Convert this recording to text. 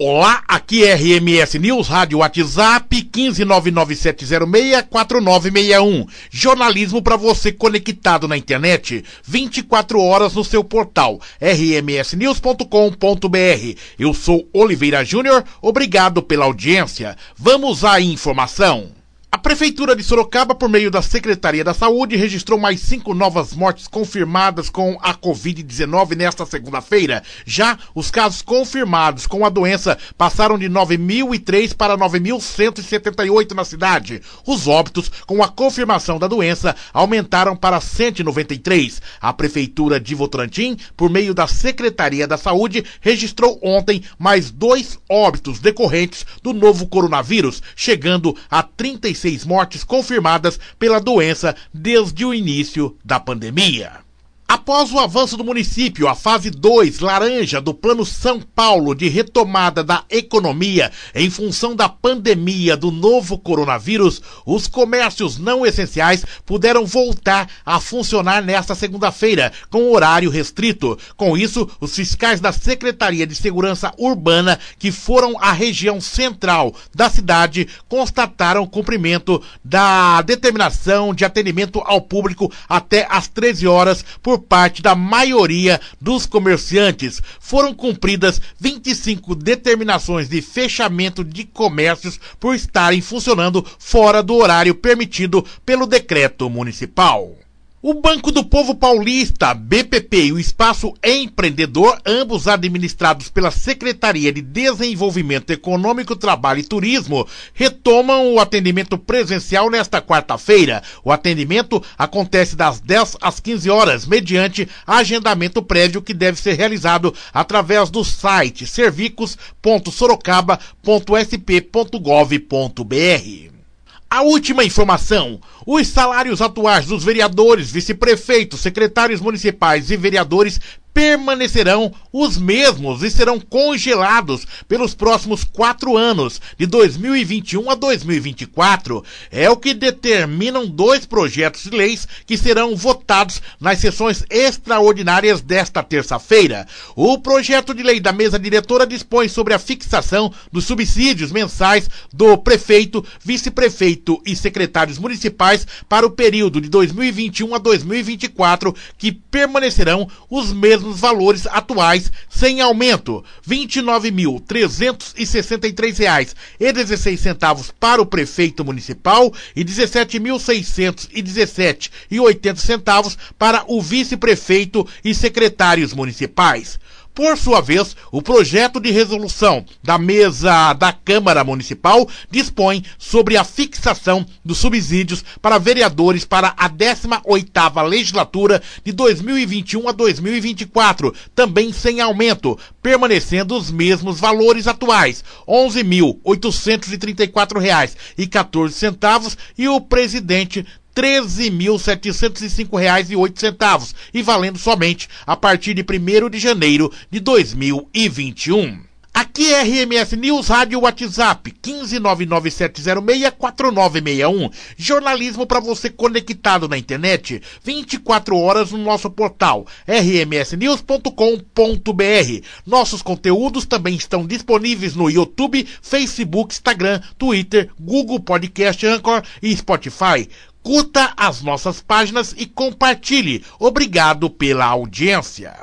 Olá, aqui é RMS News Rádio WhatsApp 15997064961. Jornalismo para você conectado na internet 24 horas no seu portal rmsnews.com.br. Eu sou Oliveira Júnior, obrigado pela audiência. Vamos à informação. A Prefeitura de Sorocaba, por meio da Secretaria da Saúde, registrou mais cinco novas mortes confirmadas com a Covid-19 nesta segunda-feira. Já os casos confirmados com a doença passaram de 9.003 para 9.178 na cidade. Os óbitos com a confirmação da doença aumentaram para 193. A Prefeitura de Votorantim, por meio da Secretaria da Saúde, registrou ontem mais dois óbitos decorrentes do novo coronavírus, chegando a 35 36 mortes confirmadas pela doença desde o início da pandemia. Após o avanço do município, a fase 2 laranja do Plano São Paulo de retomada da economia em função da pandemia do novo coronavírus, os comércios não essenciais puderam voltar a funcionar nesta segunda-feira, com horário restrito. Com isso, os fiscais da Secretaria de Segurança Urbana que foram à região central da cidade constataram o cumprimento da determinação de atendimento ao público até às 13 horas por por parte da maioria dos comerciantes. Foram cumpridas 25 determinações de fechamento de comércios por estarem funcionando fora do horário permitido pelo decreto municipal. O Banco do Povo Paulista, BPP e o Espaço Empreendedor, ambos administrados pela Secretaria de Desenvolvimento Econômico, Trabalho e Turismo, retomam o atendimento presencial nesta quarta-feira. O atendimento acontece das 10 às 15 horas, mediante agendamento prévio que deve ser realizado através do site servicos.sorocaba.sp.gov.br. A última informação: os salários atuais dos vereadores, vice-prefeitos, secretários municipais e vereadores permanecerão os mesmos e serão congelados pelos próximos quatro anos, de 2021 a 2024. É o que determinam dois projetos de leis que serão votados nas sessões extraordinárias desta terça-feira. O projeto de lei da mesa diretora dispõe sobre a fixação dos subsídios mensais do prefeito, vice-prefeito e secretários municipais para o período de 2021 a 2024, que permanecerão os mesmos nos valores atuais, sem aumento. R$ 29.363,16 para o prefeito municipal e R$ 17.617,80 para o vice-prefeito e secretários municipais. Por sua vez, o projeto de resolução da mesa da Câmara Municipal dispõe sobre a fixação dos subsídios para vereadores para a 18ª legislatura de 2021 a 2024, também sem aumento, permanecendo os mesmos valores atuais, R$ 11.834,14 e o presidente R$ 13.705,08 e valendo somente a partir de 1 de janeiro de 2021. Aqui é RMS News Rádio WhatsApp 15997064961. Jornalismo para você conectado na internet 24 horas no nosso portal rmsnews.com.br. Nossos conteúdos também estão disponíveis no YouTube, Facebook, Instagram, Twitter, Google Podcast Anchor e Spotify. Curta as nossas páginas e compartilhe. Obrigado pela audiência.